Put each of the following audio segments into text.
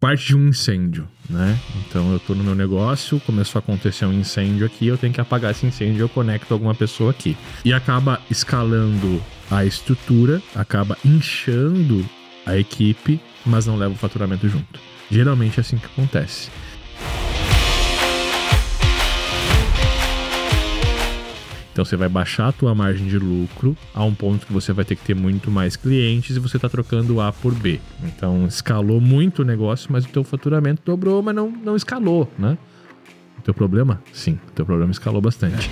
parte de um incêndio, né? Então eu tô no meu negócio, começou a acontecer um incêndio aqui, eu tenho que apagar esse incêndio, eu conecto alguma pessoa aqui. E acaba escalando a estrutura, acaba inchando a equipe, mas não leva o faturamento junto. Geralmente é assim que acontece. Então você vai baixar a tua margem de lucro a um ponto que você vai ter que ter muito mais clientes e você está trocando A por B. Então escalou muito o negócio, mas o teu faturamento dobrou, mas não, não escalou, né? O teu problema? Sim, o teu problema escalou bastante.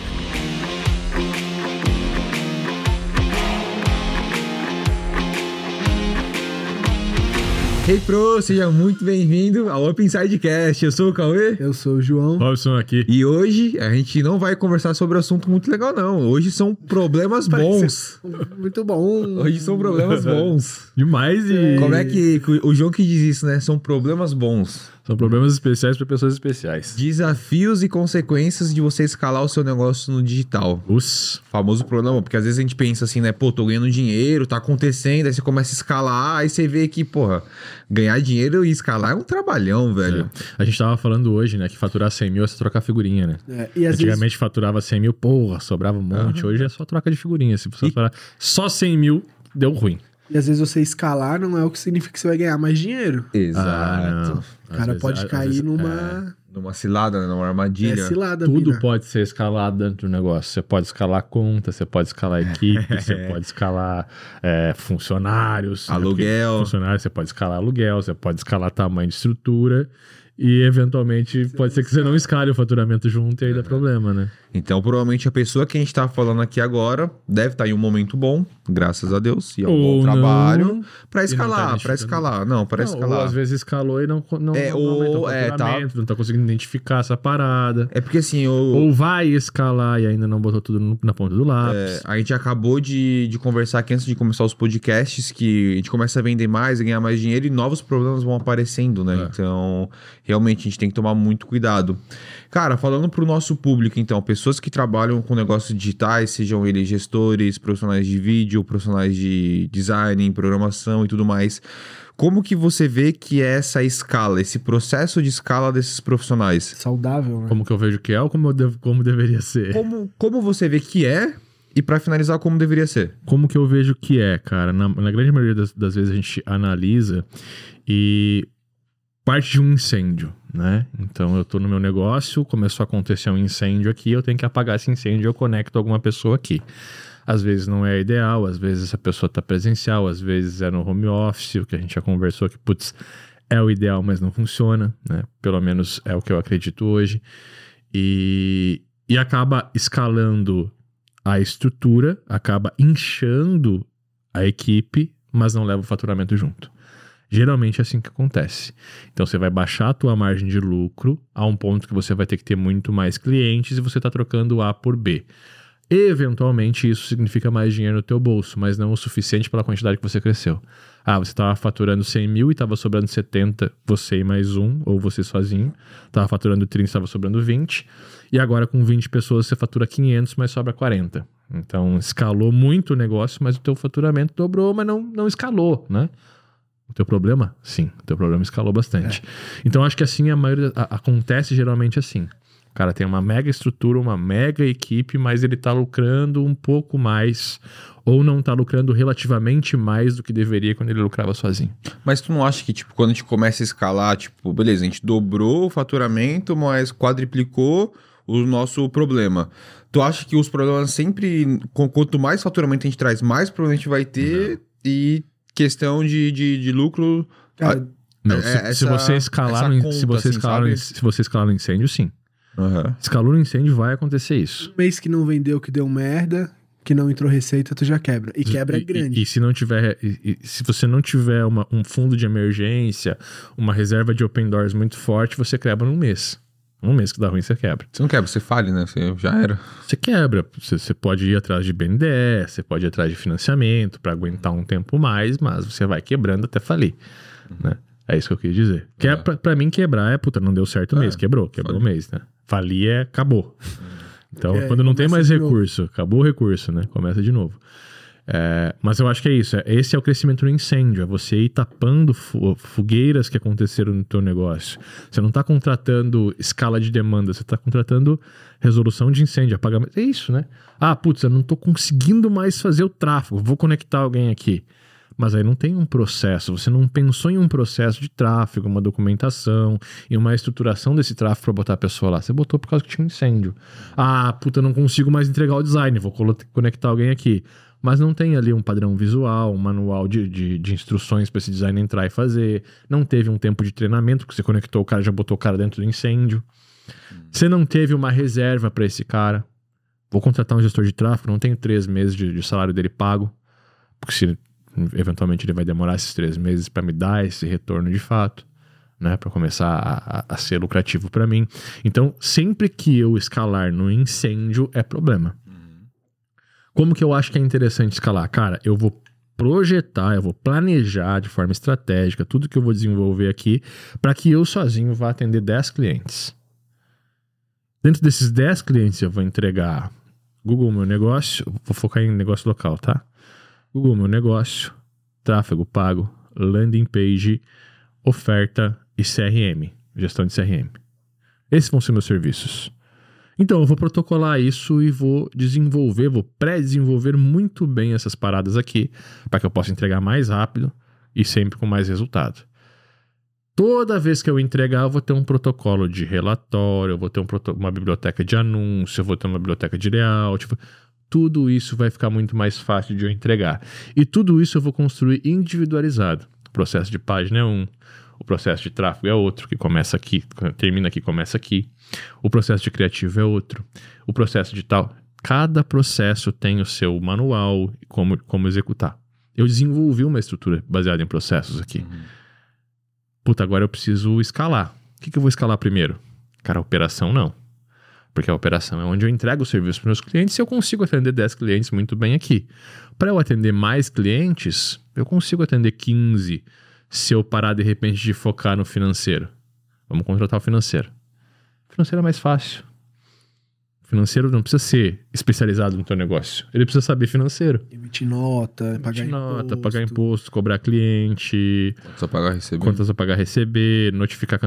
Hey Pro, seja muito bem-vindo ao Open Sidecast. Eu sou o Cauê. Eu sou o João. Robson aqui. E hoje a gente não vai conversar sobre um assunto muito legal, não. Hoje são problemas bons. Muito bom. Hoje são problemas bons. Demais e. Como é que. O João que diz isso, né? São problemas bons. São problemas especiais para pessoas especiais. Desafios e consequências de você escalar o seu negócio no digital. Os. Famoso problema, porque às vezes a gente pensa assim, né? Pô, tô ganhando dinheiro, tá acontecendo, aí você começa a escalar, aí você vê que, porra, ganhar dinheiro e escalar é um trabalhão, velho. É. A gente tava falando hoje, né, que faturar 100 mil é só trocar figurinha, né? É, e Antigamente vezes, faturava 100 mil, porra, sobrava um monte. Hoje é só troca de figurinha. Se você faturar só 100 mil, deu ruim. E às vezes você escalar não é o que significa que você vai ganhar mais dinheiro. Exato. Ah. O cara vezes- pode cair vezes- é, numa Numa cilada, né? Numa armadilha. é, cilada. Tudo mina. pode ser escalado dentro do negócio. Você pode escalar conta, você pode escalar equipe, você pode escalar é, funcionários. né? Aluguel. Porque Funcionários, você pode escalar aluguel, você pode escalar tamanho de estrutura. E eventualmente pode ser que você não escale o faturamento junto e aí dá problema, né? Então, provavelmente a pessoa que a gente tá falando aqui agora deve estar em um momento bom, graças a Deus, e é um Ou bom trabalho não tá escalar, pra identificando. escalar. Não, pra Não, escalar. Ou às vezes escalou e não, não, É, não ou- é, tá. não tá conseguindo identificar essa parada. É porque assim, o, Ou vai escalar e ainda não botou tudo na ponta do lápis. é, a gente acabou de, de conversar aqui antes de começar os podcasts que a gente começa a vender mais, a ganhar mais dinheiro e novos problemas vão aparecendo, né? É. Então, realmente a gente tem que tomar muito cuidado. Cara, falando pro nosso público, então, pessoas que trabalham com negócios digitais, sejam eles gestores, profissionais de vídeo, profissionais de design, programação e tudo mais. Como que você vê que é essa escala, esse processo de escala desses profissionais? Saudável, né? Como que eu vejo que é ou como, eu devo- como deveria ser? Como, como você vê que é e pra finalizar, como deveria ser? Como que eu vejo que é, cara? Na, na grande maioria das, das vezes a gente analisa e parte de um incêndio, né? Então eu tô no meu negócio, começou a acontecer um incêndio aqui, eu tenho que apagar esse incêndio, eu conecto alguma pessoa aqui. Às vezes não é ideal, às vezes essa pessoa tá presencial, às vezes é no home office, o que a gente já conversou que, putz, é o ideal, mas não funciona, né? Pelo menos é o que eu acredito hoje. E, e acaba escalando a estrutura, acaba inchando a equipe, mas não leva o faturamento junto. Geralmente é assim que acontece. Então você vai baixar a tua margem de lucro a um ponto que você vai ter que ter muito mais clientes e você está trocando A por B. Eventualmente isso significa mais dinheiro no teu bolso, mas não o suficiente pela quantidade que você cresceu. Ah, você estava faturando 100 mil e estava sobrando 70, você e mais um, ou você sozinho. Estava faturando 30 e estava sobrando 20. E agora com 20 pessoas você fatura 500, mas sobra 40. Então escalou muito o negócio, mas o teu faturamento dobrou, mas não, não escalou, né? O teu problema? Sim, o teu problema escalou bastante. Então acho que assim a maioria a- acontece geralmente assim. O cara tem uma mega estrutura, uma mega equipe, mas ele tá lucrando um pouco mais ou não tá lucrando relativamente mais do que deveria quando ele lucrava sozinho. Mas tu não acha que, tipo, quando a gente começa a escalar, tipo, beleza, a gente dobrou o faturamento, mas quadriplicou o nosso problema. Tu acha que os problemas sempre, quanto mais faturamento a gente traz, mais problema a gente vai ter e questão de, de, de lucro... Cara, Não, É, se, essa- se você escalar, conta, se você assim, escalar, sabe? se você escalar no incêndio, sim. Aham. Escalou no incêndio, vai acontecer isso. um mês que não vendeu, que deu merda, que não entrou receita, tu já quebra. E quebra E- grande. E, e se não tiver, e- e se você não tiver uma- um fundo de emergência, uma reserva de open doors muito forte, você quebra num mês. Um mês que dá ruim, você quebra. Você não quebra, você fale, né? Você já era. Você quebra. Você, você pode ir atrás de BNDES, você pode ir atrás de financiamento para aguentar um tempo mais, mas você vai quebrando até falir. Né? É isso que eu quis dizer. Que é, pra, pra mim, quebrar é, puta, não deu certo o É, mês, quebrou, quebrou o mês, né? Falir é, acabou. Então, É, quando não tem mais novo. recurso, acabou o recurso, né? Começa de novo. É, mas eu acho que é isso. é- Esse é o crescimento no incêndio. É você ir tapando fogueiras que aconteceram no teu negócio. Você não está contratando escala de demanda, você está contratando resolução de incêndio, apagamento. É isso, né? Ah, putz, eu não estou conseguindo mais fazer o tráfego. Vou conectar alguém aqui. Mas aí não tem um processo, você não pensou em um processo de tráfego, uma documentação e uma estruturação desse tráfego para botar a pessoa lá. Você botou por causa que tinha um incêndio. Ah, puta, não consigo mais entregar o design, vou conectar alguém aqui. Mas não tem ali um padrão visual, um manual de, de, de instruções para esse design entrar e fazer. Não teve um tempo de treinamento, porque você conectou o cara já botou o cara dentro do incêndio. Você não teve uma reserva para esse cara. Vou contratar um gestor de tráfego, não tenho três meses de, de salário dele pago. Porque se eventualmente ele vai demorar esses três meses para me dar esse retorno de fato, né? Para começar a, a- a ser lucrativo para mim. Então, sempre que eu escalar no incêndio, é problema. Como que eu acho que é interessante escalar? Cara, eu vou projetar, eu vou planejar de forma estratégica tudo que eu vou desenvolver aqui para que eu sozinho vá atender 10 clientes. Dentro desses 10 clientes eu vou entregar Google Meu Negócio, vou focar em negócio local, tá? Google Meu Negócio, tráfego pago, landing page, oferta e CRM, gestão de CRM. Esses vão ser meus serviços. Então, eu vou protocolar isso e vou desenvolver, vou pré-desenvolver muito bem essas paradas aqui, para que eu possa entregar mais rápido e sempre com mais resultado. Toda vez que eu entregar, eu vou ter um protocolo de relatório, eu vou ter um uma biblioteca de anúncio, eu vou ter uma biblioteca de layout. tipo, Tudo isso vai ficar muito mais fácil de eu entregar. E tudo isso eu vou construir individualizado. Processo de página um, o processo de tráfego é outro, que começa aqui, termina aqui, começa aqui. O processo de criativo é outro. O processo de tal. Cada processo tem o seu manual e como, como executar. Eu desenvolvi uma estrutura baseada em processos aqui. Puta, agora eu preciso escalar. O que, que eu vou escalar primeiro? Cara, a operação não. Porque a operação é onde eu entrego o serviço para meus clientes e eu consigo atender 10 clientes muito bem aqui. Para eu atender mais clientes, eu consigo atender 15 se eu parar de repente de focar no financeiro. Vamos contratar o financeiro. O financeiro é mais fácil. Financeiro não precisa ser especializado no teu negócio. Ele precisa saber financeiro. Emitir nota, pagar Emitir nota, imposto. pagar imposto, cobrar cliente, Só pagar receber. quantas a pagar receber, notificar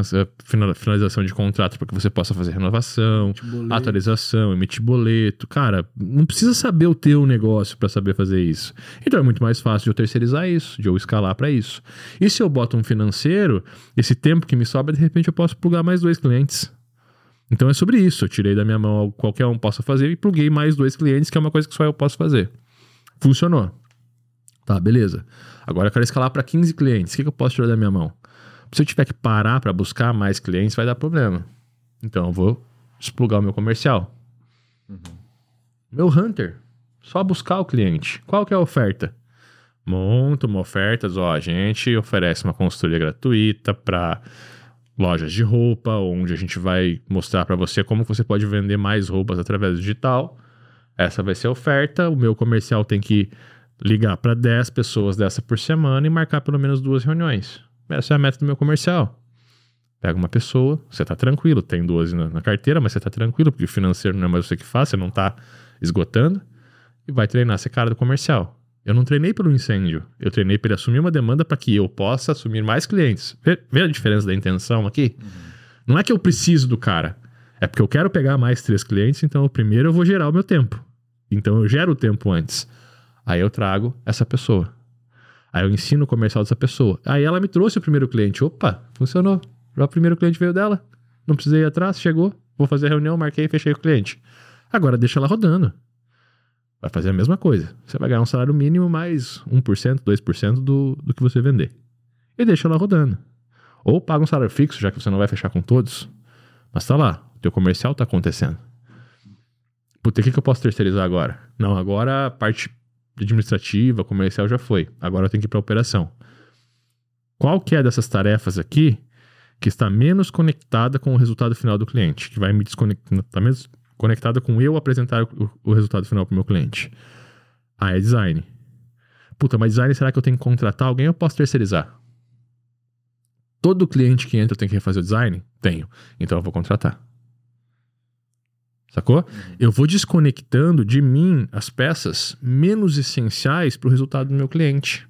final- finalização de contrato para que você possa fazer renovação, emitir atualização, emitir boleto. Cara, não precisa saber o teu negócio para saber fazer isso. Então é muito mais fácil de eu terceirizar isso, de eu escalar para isso. E se eu boto um financeiro, esse tempo que me sobra, de repente eu posso plugar mais dois clientes. Então é sobre isso. Eu tirei da minha mão algo que qualquer um possa fazer e pluguei mais dois clientes, que é uma coisa que só eu posso fazer. Funcionou. Tá, beleza. Agora eu quero escalar para 15 clientes. O que, que eu posso tirar da minha mão? Se eu tiver que parar para buscar mais clientes, vai dar problema. Então eu vou explugar o meu comercial. Meu Hunter, só buscar o cliente. Qual que é a oferta? Monta uma oferta, ó, a gente oferece uma consultoria gratuita para lojas de roupa, onde a gente vai mostrar para você como você pode vender mais roupas através do digital. Essa vai ser a oferta. O meu comercial tem que ligar para 10 pessoas dessa por semana e marcar pelo menos duas reuniões. Essa é a meta do meu comercial. Pega uma pessoa, você tá tranquilo, tem duas na, na carteira, mas você tá tranquilo, porque o financeiro não é mais você que faz, você não tá esgotando, e vai treinar esse cara do comercial. Eu não treinei pelo incêndio, eu treinei para ele assumir uma demanda para que eu possa assumir mais clientes. Vê, vê a diferença da intenção aqui? Não é que eu preciso do cara, é porque eu quero pegar mais três clientes, então primeiro eu vou gerar o meu tempo. Então eu gero o tempo antes. Aí eu trago essa pessoa. Aí eu ensino o comercial dessa pessoa. Aí ela me trouxe o primeiro cliente. Opa, funcionou. Já o primeiro cliente veio dela. Não precisei ir atrás, chegou. Vou fazer a reunião, marquei e fechei o cliente. Agora deixa ela rodando. Vai fazer a mesma coisa. Você vai ganhar um salário mínimo mais 1%, 2% do, do que você vender. E deixa ela rodando. Ou paga um salário fixo, já que você não vai fechar com todos. Mas tá lá, o teu comercial tá acontecendo. Puta, o que, que eu posso terceirizar agora? Não, agora a parte administrativa, comercial já foi. Agora eu tenho que ir para operação. Qual que é dessas tarefas aqui que está menos conectada com o resultado final do cliente? Que vai me desconectar, está menos conectada com eu apresentar o, o resultado final para o meu cliente? Ah, é design. Puta, mas design será que eu tenho que contratar alguém ou eu posso terceirizar? Todo cliente que entra tem que refazer o design? Tenho. Então eu vou contratar. Sacou? Eu vou desconectando de mim as peças menos essenciais pro resultado do meu cliente.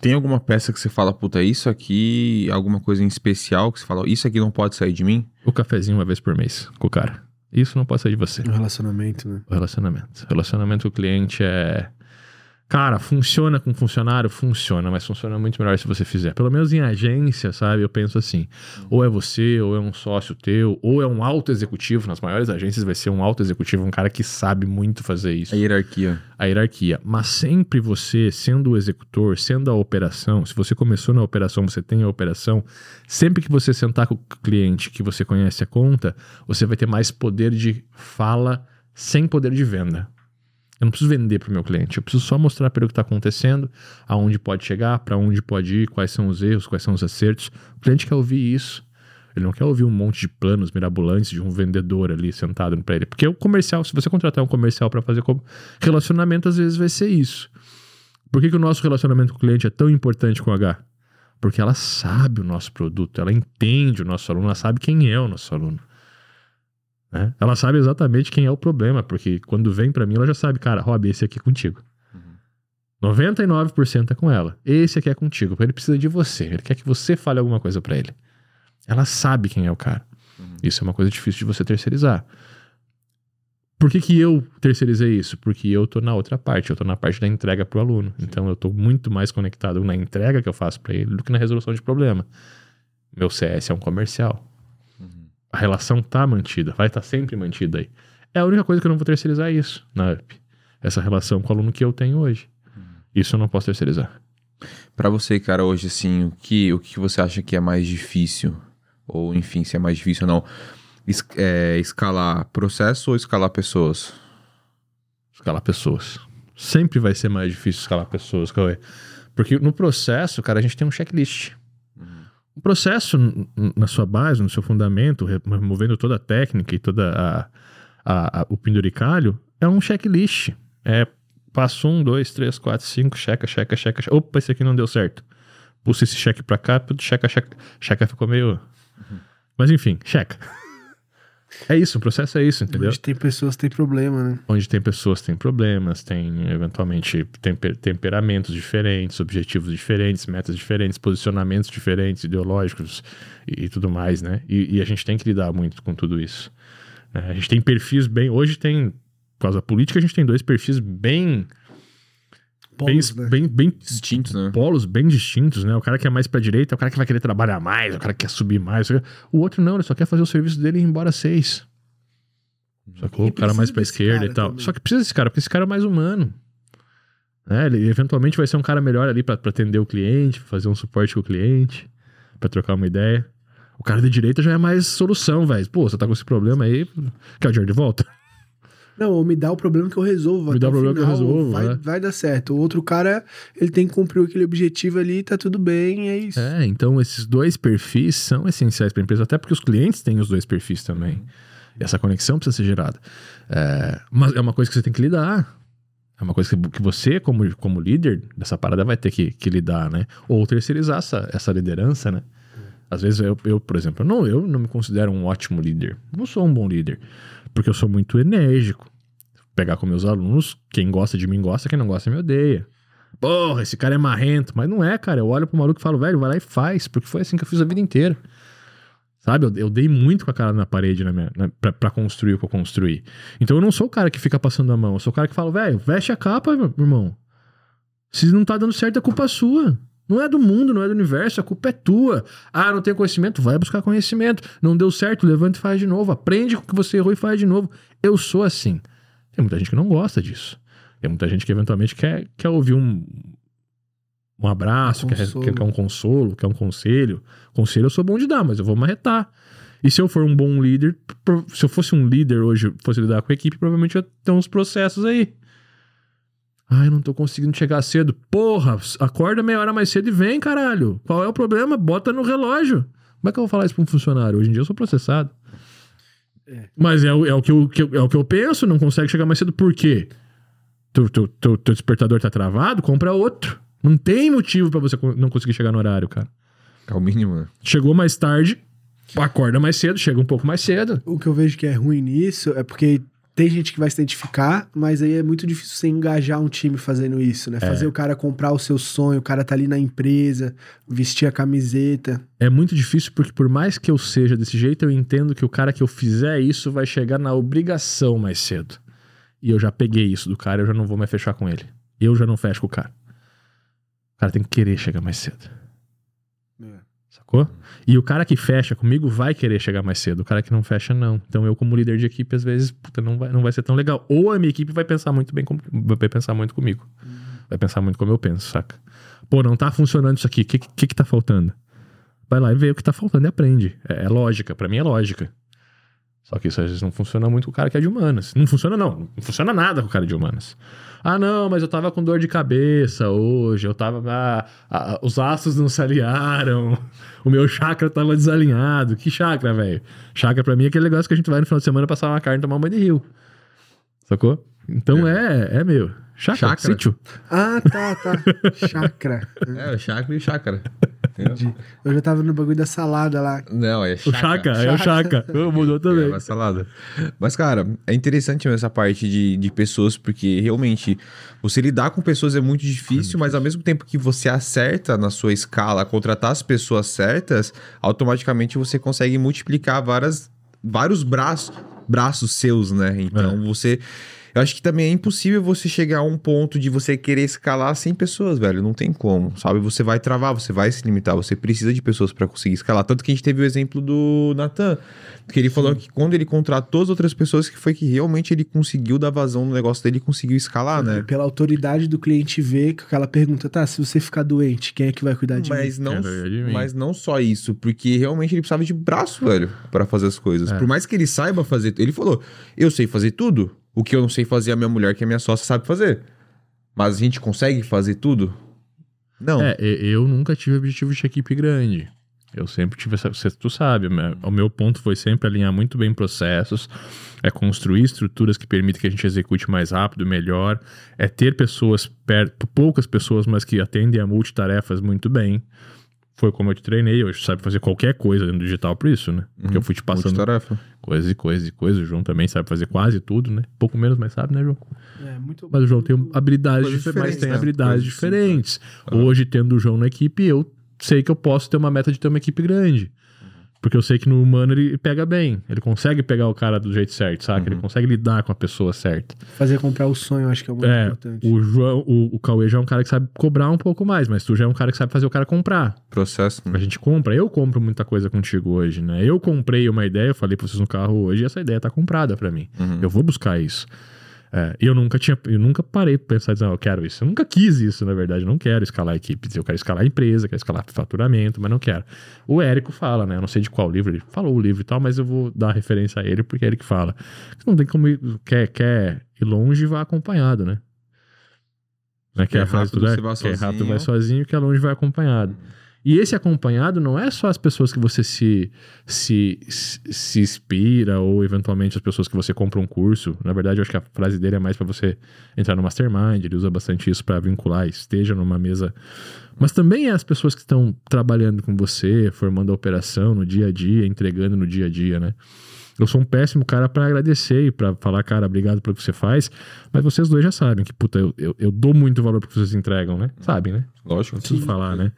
Tem alguma peça que você fala, puta, isso aqui, alguma coisa em especial que você fala, isso aqui não pode sair de mim? O cafezinho uma vez por mês com o cara. Isso não pode sair de você. Um relacionamento, né? O relacionamento. O relacionamento com o cliente é. Cara, funciona com funcionário? Funciona, mas funciona muito melhor se você fizer. Pelo menos em agência, sabe? Eu penso assim: ou é você, ou é um sócio teu, ou é um alto executivo. Nas maiores agências vai ser um alto executivo, um cara que sabe muito fazer isso. A hierarquia. A hierarquia. Mas sempre você, sendo o executor, sendo a operação, se você começou na operação, você tem a operação, sempre que você sentar com o cliente que você conhece a conta, você vai ter mais poder de fala sem poder de venda. Eu não preciso vender para o meu cliente, eu preciso só mostrar para ele o que está acontecendo, aonde pode chegar, para onde pode ir, quais são os erros, quais são os acertos. O cliente quer ouvir isso. Ele não quer ouvir um monte de planos mirabolantes de um vendedor ali sentado para ele. Porque o comercial, se você contratar um comercial para fazer relacionamento, às vezes vai ser isso. Por que, que o nosso relacionamento com o cliente é tão importante com o H? Porque ela sabe o nosso produto, ela entende o nosso aluno, ela sabe quem é o nosso aluno. Né? Ela sabe exatamente quem é o problema, porque quando vem para mim, ela já sabe, cara, Rob, esse aqui é contigo. Uhum. 99% é com ela. Esse aqui é contigo. Ele precisa de você. Ele quer que você fale alguma coisa para ele. Ela sabe quem é o cara. Uhum. Isso é uma coisa difícil de você terceirizar. Por que, que eu terceirizei isso? Porque eu tô na outra parte, eu tô na parte da entrega pro aluno. Sim. Então eu tô muito mais conectado na entrega que eu faço para ele do que na resolução de problema. Meu CS é um comercial a relação tá mantida, vai estar tá sempre mantida aí. É a única coisa que eu não vou terceirizar isso na UP. Essa relação com o aluno que eu tenho hoje. Isso eu não posso terceirizar. Para você, cara, hoje, assim, o que, o que você acha que é mais difícil? Ou, enfim, se é mais difícil ou não, es é, escalar processo ou escalar pessoas? Escalar pessoas. Sempre vai ser mais difícil escalar pessoas, Cauê. Porque no processo, cara, a gente tem um checklist. O processo, na sua base, no seu fundamento, removendo toda a técnica e toda a, a, a, o penduricalho, é um checklist. É passo um, dois, três, quatro, cinco, checa, checa, checa, checa. Opa, esse aqui não deu certo. Pulsa esse cheque pra cá, checa, checa. Checa ficou meio. Uhum. Mas enfim, checa. É isso, o processo é isso, entendeu? Onde tem pessoas tem problema, né? Onde tem pessoas tem problemas, tem eventualmente temper temperamentos diferentes, objetivos diferentes, metas diferentes, posicionamentos diferentes, ideológicos e, e tudo mais, né? E, e, a gente tem que lidar muito com tudo isso. Né? A gente tem perfis bem. Hoje tem, por causa da política, a gente tem dois perfis bem Polos, bem, né? bem, bem distintos, né? Polos bem distintos, né? O cara que é mais pra direita é o cara que vai querer trabalhar mais, o cara que quer subir mais. O outro não, ele só quer fazer o serviço dele e ir embora seis. Sacou? O cara mais pra esquerda e tal. Também. Só que precisa desse cara, porque esse cara é mais humano. É, ele eventualmente vai ser um cara melhor ali pra, pra atender o cliente, fazer um suporte com o cliente, pra trocar uma ideia. O cara de direita já é mais solução, velho. Pô, você tá com esse problema aí, quer o dinheiro de volta? Não, ou me dá o problema que eu resolvo. Me dá o problema final, que eu resolvo. Vai, é. vai dar certo. O outro cara, ele tem que cumprir aquele objetivo ali, tá tudo bem, é isso. É, então esses dois perfis são essenciais para a empresa, até porque os clientes têm os dois perfis também. E essa conexão precisa ser gerada. É, mas é uma coisa que você tem que lidar. É uma coisa que, que você, como, como líder dessa parada, vai ter que, que lidar, né? Ou terceirizar essa, essa liderança, né? Às vezes eu, eu, por exemplo, não, eu não me considero um ótimo líder. Não sou um bom líder porque eu sou muito enérgico. Pegar com meus alunos, quem gosta de mim gosta, quem não gosta me odeia. Porra, esse cara é marrento. Mas não é, cara. Eu olho pro maluco e falo, velho, vai lá e faz, porque foi assim que eu fiz a vida inteira. Sabe? Eu, eu dei muito com a cara na parede na na, pra, construir o que eu construí. Então eu não sou o cara que fica passando a mão. Eu sou o cara que fala, velho, veste a capa, meu irmão. Se não tá dando certo, a culpa é sua. Não é do mundo, não é do universo, a culpa é tua. Ah, não tem conhecimento? Vai buscar conhecimento. Não deu certo? Levanta e faz de novo. Aprende com o que você errou e faz de novo. Eu sou assim. Tem muita gente que não gosta disso. Tem muita gente que eventualmente quer, quer ouvir um, um abraço, um quer, quer, quer, um consolo, quer um conselho. Conselho eu sou bom de dar, mas eu vou marretar. E se eu for um bom líder, se eu fosse um líder hoje, fosse lidar com a equipe, provavelmente eu ia ter uns processos aí. Ai, não tô conseguindo chegar cedo. Porra, acorda meia hora mais cedo e vem, caralho. Qual é o problema? Bota no relógio. Como é que eu vou falar isso pra um funcionário? Hoje em dia eu sou processado. É. Mas é, o, é, o que eu, é o que eu penso, não consegue chegar mais cedo. Por quê? Teu, teu, teu, teu despertador tá travado? Compra outro. Não tem motivo para você não conseguir chegar no horário, cara. É o mínimo, né? Chegou mais tarde, acorda mais cedo, chega um pouco mais cedo. O que eu vejo que é ruim nisso é porque tem gente que vai se identificar, mas aí é muito difícil você engajar um time fazendo isso, né? Fazer o cara comprar o seu sonho, o cara tá ali na empresa, vestir a camiseta. É muito difícil porque por mais que eu seja desse jeito, eu entendo que o cara que eu fizer isso vai chegar na obrigação mais cedo. E eu já peguei isso do cara, eu já não vou mais fechar com ele. Eu já não fecho com o cara. O cara tem que querer chegar mais cedo. Sacou? E o cara que fecha comigo vai querer chegar mais cedo. O cara que não fecha, não. Então eu, como líder de equipe, às vezes, puta, não vai, não vai ser tão legal. Ou a minha equipe vai pensar muito bem, com, vai pensar muito comigo. Vai pensar muito como eu penso, saca? Pô, não tá funcionando isso aqui. O que, que que tá faltando? Vai lá e vê o que tá faltando e aprende. É, é lógica. Pra mim é lógica. Só que isso às vezes não funciona muito com o cara que é de humanas. Não funciona, não. Não funciona nada com o cara de humanas. Ah, não, mas eu tava com dor de cabeça hoje. Eu tava. Ah, ah, os astros não se alinharam. O meu chakra tava desalinhado. Que chakra, velho? Chakra pra mim é aquele negócio que a gente vai no final de semana passar uma carne e tomar uma banho de rio. Sacou? Então é, é, meu. Chakra, Chakra. sítio. Ah, tá, tá. Chakra. É, o chácara e o chácara. Entendeu? Eu já tava no bagulho da salada lá. Não, é O chakra, é o chakra. Mudou É, também. uma salada. Mas, cara, é interessante essa parte de, de pessoas, porque realmente você lidar com pessoas é muito difícil, mas ao mesmo tempo que você acerta na sua escala, contratar as pessoas certas, automaticamente você consegue multiplicar várias, vários braços, braços seus, né? Então você. Eu acho que também é impossível você chegar a um ponto de você querer escalar 100 pessoas, velho. Não tem como, sabe? Você vai travar, você vai se limitar, você precisa de pessoas pra conseguir escalar. Tanto que a gente teve o exemplo do Natan, que ele falou que quando ele contratou as outras pessoas, que foi que realmente ele conseguiu dar vazão no negócio dele e conseguiu escalar, né? Pela autoridade do cliente ver que aquela pergunta, tá, se você ficar doente, quem é que vai cuidar de Mas mim? não, de mim. mas não só isso, porque realmente ele precisava de braço, velho, pra fazer as coisas. É. Por mais que ele saiba fazer, ele falou: "Eu sei fazer tudo, o que eu não sei fazer a minha mulher, que é minha sócia, sabe fazer". Mas a gente consegue fazer tudo? Não. É, eu nunca tive objetivo de equipe grande. Eu sempre tive essa. Tu sabe, o meu- ponto foi sempre alinhar muito bem processos, é construir estruturas que permitem que a gente execute mais rápido, melhor, é ter pessoas perto, poucas pessoas, mas que atendem a multitarefas muito bem. Foi como eu te treinei, hoje sabe fazer qualquer coisa no digital por isso, né? Porque eu fui te passando Multitarefa. coisas e coisas e coisas. O João também sabe fazer quase tudo, né? Pouco menos, mas sabe, né, João? É, muito Mas o João tem habilidades diferentes, mas tem né? habilidades Coisas diferentes. Hoje, tendo o João na equipe, eu sei que eu posso ter uma meta de ter uma equipe grande. Porque eu sei que no humano ele pega bem. Ele consegue pegar o cara do jeito certo, saca? Ele consegue lidar com a pessoa certa. Fazer comprar o sonho, acho que é o mais É, importante. o João, o, o Cauê já é um cara que sabe cobrar um pouco mais, mas tu já é um cara que sabe fazer o cara comprar. Processo. né? A gente compra. Eu compro muita coisa contigo hoje, né? Eu comprei uma ideia, eu falei pra vocês no carro hoje, e essa ideia tá comprada pra mim. Uhum. Eu vou buscar isso. É, e eu nunca tinha, eu nunca parei pra pensar, dizer, ah, eu quero isso. Eu nunca quis isso, na verdade. Eu não quero escalar equipes. Eu quero escalar a empresa, quero escalar faturamento, mas não quero. O Érico fala, né? Eu não sei de qual livro, ele falou o livro e tal, mas eu vou dar referência a ele, porque é ele que fala. Não tem como ir, quer, quer ir longe, vá acompanhado, né? Né, que é a frase do você Érico, vai quer rápido vai sozinho, que é longe vai acompanhado. E esse acompanhado não é só as pessoas que você se, se, se inspira ou eventualmente as pessoas que você compra um curso. Na verdade, eu acho que a frase dele é mais para você entrar no mastermind, ele usa bastante isso para vincular, esteja numa mesa. Mas também é as pessoas que estão trabalhando com você, formando a operação no dia a dia, entregando no dia a dia, né? Eu sou um péssimo cara para agradecer e pra falar, cara, obrigado pelo que você faz. Mas vocês dois já sabem que, puta, eu, eu, eu dou muito valor pro que vocês entregam, né? Sabem, né? Lógico. Não preciso falar, né?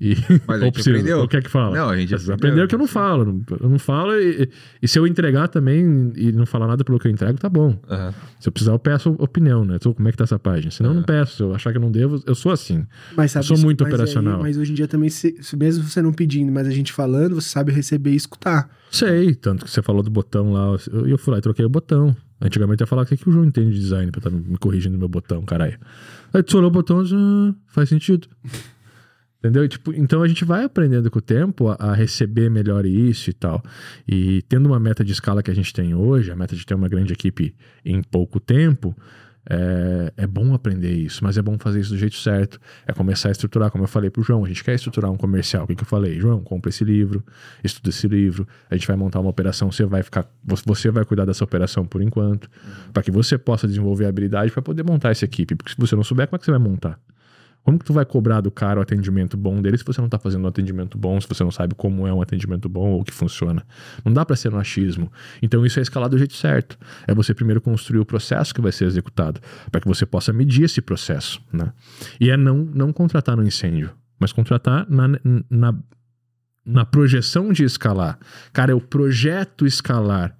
E, Mas a gente preciso, aprendeu. ou quer que fala? Não, a gente aprendeu. aprenderam que eu não falo. Eu não falo e, e se eu entregar também e não falar nada pelo que eu entrego, tá bom. Aham. Se eu precisar, eu peço opinião, né? Tô, como é que tá essa página? Senão eu não É. peço. Se eu achar que eu não devo, eu sou assim. Mas sabe, Eu sou isso- muito mas aí- operacional. mas hoje em dia também, se, se mesmo você não pedindo, mas a gente falando, você sabe receber e escutar. Sei, tanto que você falou do botão lá. Eu, eu fui lá e troquei o botão. Antigamente eu ia falar o que, que o João entende de design pra estar me corrigindo no meu botão, caralho. Aí tu olhou o botão e ah, faz sentido. Entendeu? Tipo, então a gente vai aprendendo com o tempo a, a receber melhor isso e tal. E tendo uma meta de escala que a gente tem hoje, a meta de ter uma grande equipe em pouco tempo, é, é bom aprender isso, mas é bom fazer isso do jeito certo. É começar a estruturar, como eu falei pro João, a gente quer estruturar um comercial. O que, que eu falei? João, compra esse livro, estuda esse livro, a gente vai montar uma operação, você vai ficar. Você vai cuidar dessa operação por enquanto, para que você possa desenvolver a habilidade para poder montar essa equipe. Porque se você não souber, como é que você vai montar? Como que tu vai cobrar do cara o atendimento bom dele se você não tá fazendo um atendimento bom, se você não sabe como é um atendimento bom ou que funciona? Não dá para ser no achismo. Então isso é escalar do jeito certo. É você primeiro construir o processo que vai ser executado, para que você possa medir esse processo, né? E é não, não contratar no incêndio, mas contratar na, na, na projeção de escalar. Cara, é o projeto escalar.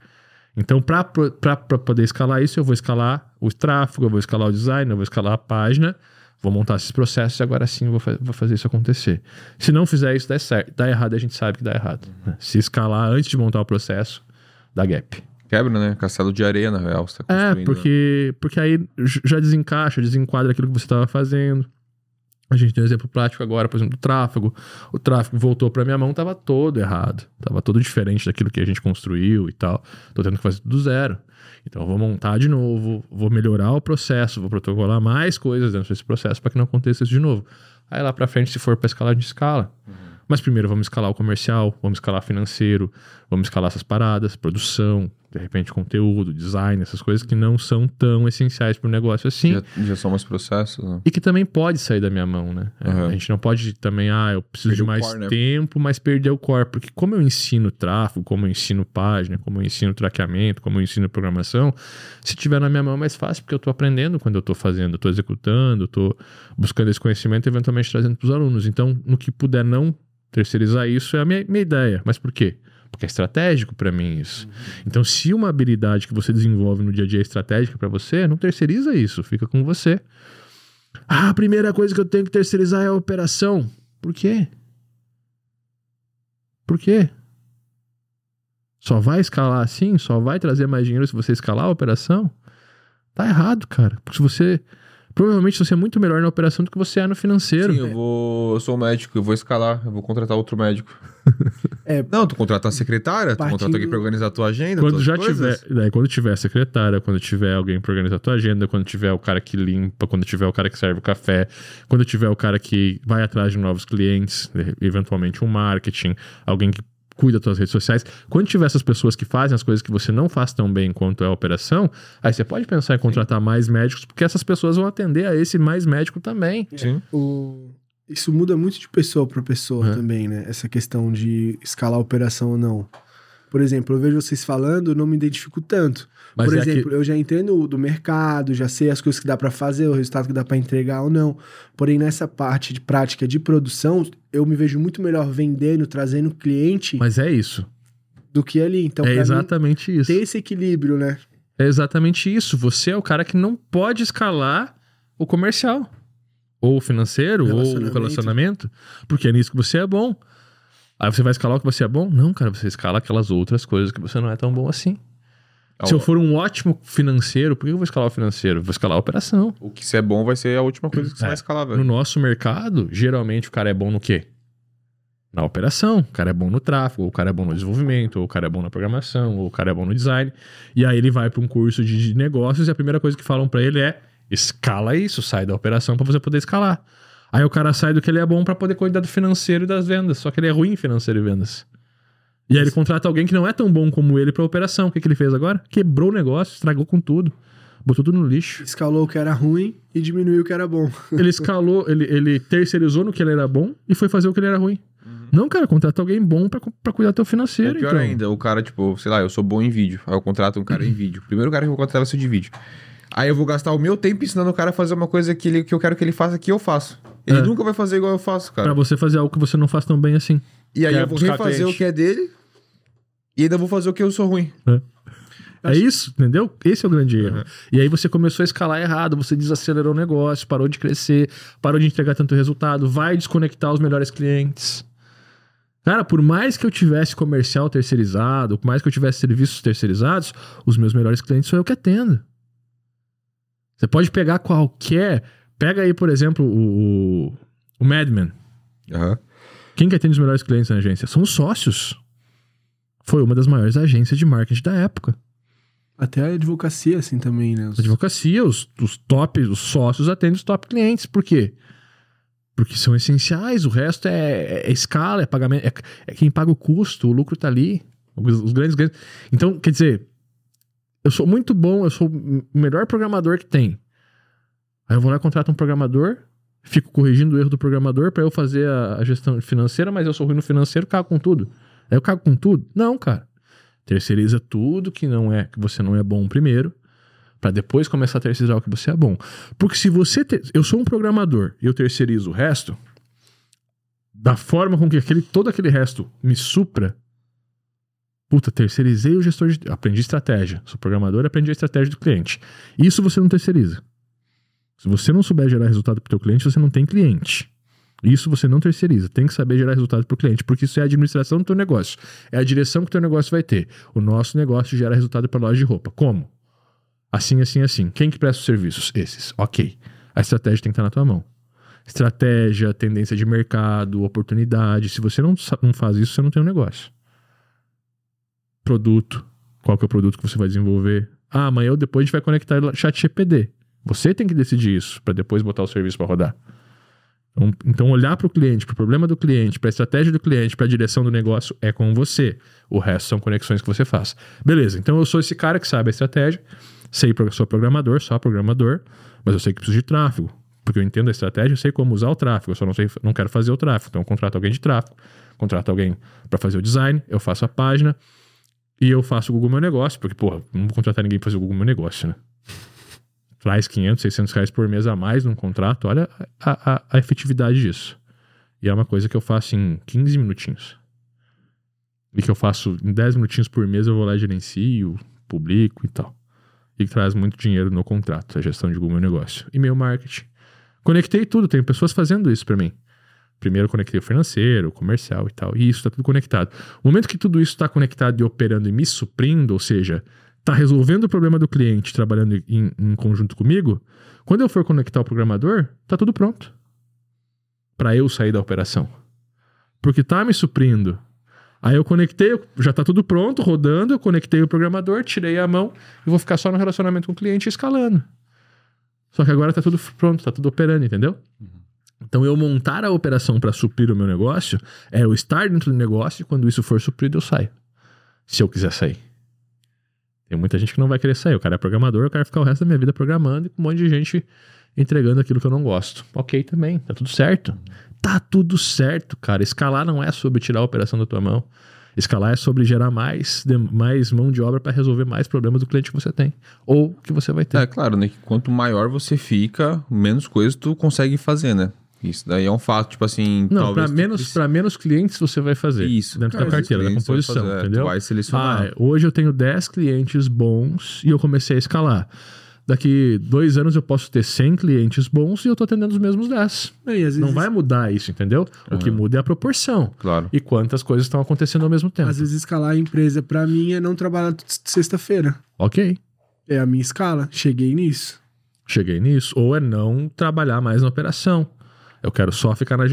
Então, para poder escalar isso, eu vou escalar o tráfego, eu vou escalar o design, eu vou escalar a página, vou montar esses processos e agora sim eu vou, fa vou fazer isso acontecer. Se não fizer isso, dá certo. Dá errado, a gente sabe que dá errado. Né? Se escalar antes de montar o processo, dá gap. Quebra, né? Castelo de areia, na real. Você tá É, né? porque, porque aí já desencaixa, desenquadra aquilo que você estava fazendo. A gente tem um exemplo prático agora, por exemplo, do tráfego. O tráfego voltou para minha mão, tava todo errado. Tava todo diferente daquilo que a gente construiu e tal. Tô tendo que fazer tudo do zero. Então eu vou montar de novo, vou melhorar o processo, vou protocolar mais coisas dentro desse processo para que não aconteça isso de novo. Aí lá para frente, se for para escalar, a gente escala. Mas primeiro vamos escalar o comercial, vamos escalar financeiro, vamos escalar essas paradas, produção, de repente conteúdo, design, essas coisas que não são tão essenciais para o negócio assim. Já, já são mais processos, né? E que também pode sair da minha mão, né? Aham. A gente não pode também, ah, eu preciso Perder de mais core, né? tempo, mas perder o core. Porque como eu ensino tráfego, como eu ensino página, como eu ensino traqueamento, como eu ensino programação, se tiver na minha mão é mais fácil, porque eu tô aprendendo quando eu tô fazendo, eu tô executando, eu tô buscando esse conhecimento e eventualmente trazendo para os alunos. Então, no que puder não terceirizar isso, é a minha, minha ideia. Mas por quê? Porque é estratégico para mim isso. Então, se uma habilidade que você desenvolve no dia a dia é estratégica para você, não terceiriza isso, fica com você. Ah, a primeira coisa que eu tenho que terceirizar é a operação. Por quê? Por quê? Só vai escalar assim? Só vai trazer mais dinheiro se você escalar a operação? Tá errado, cara. Porque se você. Provavelmente você é muito melhor na operação do que você é no financeiro. Sim, eu vou. Eu sou médico, eu vou escalar, eu vou contratar outro médico. É, Não, tu contrata a secretária, tu Partindo- contrata alguém pra organizar a tua agenda. Quando já coisas. tiver, daí quando tiver a secretária, quando tiver alguém pra organizar a tua agenda, quando tiver o cara que limpa, quando tiver o cara que serve o café, quando tiver o cara que vai atrás de novos clientes, eventualmente um marketing, alguém que cuida das tuas redes sociais, quando tiver essas pessoas que fazem as coisas que você não faz tão bem quanto é a operação, aí você pode pensar em contratar mais médicos, porque essas pessoas vão atender a esse mais médico também. Sim. o... Isso muda muito de pessoa para pessoa É. também, né? Essa questão de escalar a operação ou não. Por exemplo, eu vejo vocês falando, eu não me identifico tanto. Mas Por é que- exemplo, eu já entendo do mercado, já sei as coisas que dá pra fazer, o resultado que dá pra entregar ou não. Porém, nessa parte de prática de produção, eu me vejo muito melhor vendendo, trazendo cliente Mas é isso. do que ali. Então, é pra mim, exatamente isso. ter esse equilíbrio, né? É exatamente isso. Você é o cara que não pode escalar o comercial. Ou o financeiro, ou o Relacionamento. relacionamento. Porque é nisso que você é bom. Aí você vai escalar o que você é bom? Não, cara, você escala aquelas outras coisas que você não é tão bom assim. Se eu for um ótimo financeiro, por que eu vou escalar o financeiro? Eu Vou escalar a operação. O que se é bom vai ser a última coisa que você É. vai escalar, No velho. nosso mercado, geralmente o cara é bom no quê? Na operação. O cara é bom no tráfego, ou o cara é bom no desenvolvimento, ou o cara é bom na programação, ou o cara é bom no design. E aí ele vai para um curso de de negócios e a primeira coisa que falam para ele é: escala isso, sai da operação para você poder escalar. Aí o cara sai do que ele é bom para poder cuidar do financeiro e das vendas, só que ele é ruim em financeiro e vendas. E aí ele contrata alguém que não é tão bom como ele para operação. O que, que ele fez agora? Quebrou o negócio, estragou com tudo. Botou tudo no lixo. Escalou o que era ruim e diminuiu o que era bom. Ele escalou, ele, ele terceirizou no que ele era bom e foi fazer o que ele era ruim. Não, cara, contrata alguém bom pra, pra cuidar do teu financeiro. pior então. ainda, o cara, tipo, sei lá, eu sou bom em vídeo. Aí eu contrato um cara em vídeo. Primeiro cara que eu vou contratar vai ser de vídeo. Aí eu vou gastar o meu tempo ensinando o cara a fazer uma coisa que, ele, que eu quero que ele faça que eu faço. Ele É. nunca vai fazer igual eu faço, cara. Pra você fazer algo que você não faz tão bem assim. E aí Quer eu vou refazer cliente. o que é dele e ainda vou fazer o que eu sou ruim. É isso, entendeu? Esse é o grande erro. E aí você começou a escalar errado, você desacelerou o negócio, parou de crescer, parou de entregar tanto resultado, vai desconectar os melhores clientes. Cara, por mais que eu tivesse comercial terceirizado, por mais que eu tivesse serviços terceirizados, os meus melhores clientes sou eu que atendo. Você pode pegar qualquer. Pega aí, por exemplo, o, o Madman. Aham. Quem que atende os melhores clientes na agência? São os sócios. Foi uma das maiores agências de marketing da época. Até a advocacia, assim, também, né? Os- A advocacia, os, os top, os sócios atendem os top clientes. Por quê? Porque são essenciais, o resto é, é escala, é pagamento, é, é quem paga o custo, o lucro tá ali. Os, os grandes ganhos. Então, quer dizer, eu sou muito bom, eu sou o melhor programador que tem. Aí eu vou lá contrato um programador Fico corrigindo o erro do programador para eu fazer a, a gestão financeira, mas eu sou ruim no financeiro, cago com tudo. Aí eu cago com tudo? Não, cara. Terceiriza tudo que não é que você não é bom primeiro, para depois começar a terceirizar o que você é bom. Porque se você eu sou um programador e eu terceirizo o resto, da forma com que aquele todo aquele resto me supra, puta, terceirizei o gestor de aprendi estratégia. Sou programador, aprendi a estratégia do cliente. Isso você não terceiriza. Se você não souber gerar resultado para o teu cliente, você não tem cliente. Isso você não terceiriza. Tem que saber gerar resultado para o cliente, porque isso é a administração do teu negócio. É a direção que o teu negócio vai ter. O nosso negócio gera resultado para loja de roupa. Como? Assim, assim, assim. Quem que presta os serviços? Esses. Ok. A estratégia tem que estar na tua mão. Estratégia, tendência de mercado, oportunidade. Se você não, não faz isso, você não tem um negócio. Produto. Qual que é o produto que você vai desenvolver? Ah, amanhã ou depois a gente vai conectar chat GPD. Você tem que decidir isso para depois botar o serviço para rodar. Então, então olhar para o cliente, para o problema do cliente, para a estratégia do cliente, para a direção do negócio é com você. O resto são conexões que você faz. Beleza, então eu sou esse cara que sabe a estratégia, sei sou programador, só programador, mas eu sei que preciso de tráfego. Porque eu entendo a estratégia, eu sei como usar o tráfego, eu só não, sei, não quero fazer o tráfego. Então eu contrato alguém de tráfego, contrato alguém para fazer o design, eu faço a página e eu faço o Google Meu Negócio, porque, porra, não vou contratar ninguém para fazer o Google Meu Negócio, né? traz 500, 600 reais por mês a mais num contrato, olha a, a, a, efetividade disso. E é uma coisa que eu faço em 15 minutinhos. E que eu faço em 10 minutinhos por mês, eu vou lá e gerencio, publico e tal. E que traz muito dinheiro no contrato, a gestão de Google Negócio. E-mail marketing. Conectei tudo, tenho pessoas fazendo isso para mim. Primeiro conectei o financeiro, o comercial e tal. E isso está tudo conectado. No momento que tudo isso está conectado e operando e me suprindo, ou seja, está resolvendo o problema do cliente trabalhando em, em, conjunto comigo, quando eu for conectar o programador, tá tudo pronto para eu sair da operação. Porque tá me suprindo. Aí eu conectei, já tá tudo pronto, rodando, eu conectei o programador, tirei a mão e vou ficar só no relacionamento com o cliente escalando. Só que agora tá tudo pronto, tá tudo operando, entendeu? Uhum. Então eu montar a operação para suprir o meu negócio é eu estar dentro do negócio e quando isso for suprido eu saio. Se eu quiser sair. Tem muita gente que não vai querer sair. O cara é programador, eu quero ficar o resto da minha vida programando e com um monte de gente entregando aquilo que eu não gosto. Ok também, tá tudo certo. Tá tudo certo, cara. Escalar não é sobre tirar a operação da tua mão. Escalar é sobre gerar mais, mais mão de obra para resolver mais problemas do cliente que você tem. Ou que você vai ter. É claro, né? Que quanto maior você fica, menos coisas tu consegue fazer, né? Isso daí é um fato, tipo assim. Não, para menos, precise... menos clientes você vai fazer. Isso. Dentro da carteira, da composição, fazer, entendeu? vai selecionar. Ah, hoje eu tenho 10 clientes bons e eu comecei a escalar. Daqui dois anos eu posso ter 100 clientes bons e eu tô atendendo os mesmos 10. Vezes... Não vai mudar isso, entendeu? Uhum. O que muda é a proporção. Claro. E quantas coisas estão acontecendo ao mesmo tempo. Às vezes escalar a empresa para mim é não trabalhar sexta-feira. Ok. É a minha escala. Cheguei nisso. Cheguei nisso. Ou é não trabalhar mais na operação. Eu quero só ficar na.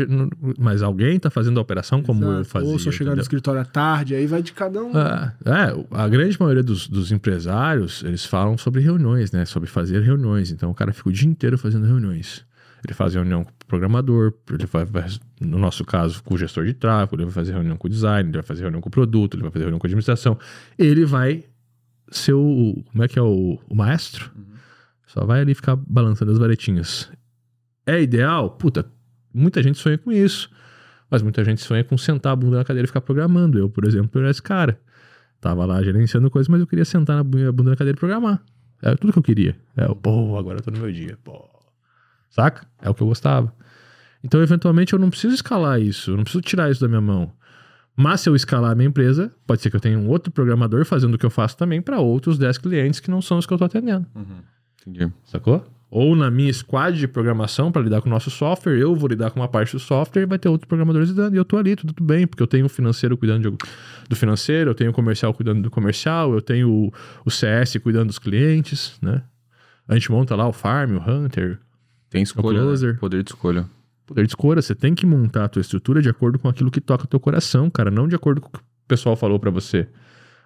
Mas alguém tá fazendo a operação como Exato. eu fazia. Ou só chegar entendeu? no escritório à tarde, aí vai de cada um. É, é a grande maioria dos, dos, empresários, eles falam sobre reuniões, né? Sobre fazer reuniões. Então o cara fica o dia inteiro fazendo reuniões. Ele faz reunião com o programador, ele vai, vai, no nosso caso, com o gestor de tráfego, ele vai fazer reunião com o design, ele vai fazer reunião com o produto, ele vai fazer reunião com a administração. Ele vai ser o. Como é que é o, o maestro? Uhum. Só vai ali ficar balançando as varetinhas. É ideal? Puta, muita gente sonha com isso. Mas muita gente sonha com sentar a bunda na cadeira e ficar programando. Eu, por exemplo, era esse cara. Tava lá gerenciando coisas, mas eu queria sentar na bunda na cadeira e programar. Era tudo que eu queria. É, pô, agora eu tô no meu dia. Pô. Saca? É o que eu gostava. Então, eventualmente, eu não preciso escalar isso. Eu não preciso tirar isso da minha mão. Mas se eu escalar a minha empresa, pode ser que eu tenha um outro programador fazendo o que eu faço também para outros 10 clientes que não são os que eu tô atendendo. Uhum. Entendi. Sacou? Ou na minha squad de programação para lidar com o nosso software, eu vou lidar com uma parte do software e vai ter outros programadores lidando. E eu tô ali, tudo bem, porque eu tenho o financeiro cuidando de, do financeiro, eu tenho o comercial cuidando do comercial, eu tenho o, o CS cuidando dos clientes, né? A gente monta lá o farm, o hunter. Tem escolha, né? poder de escolha. Poder de escolha, você tem que montar a tua estrutura de acordo com aquilo que toca o teu coração, cara, não de acordo com o que o pessoal falou para você.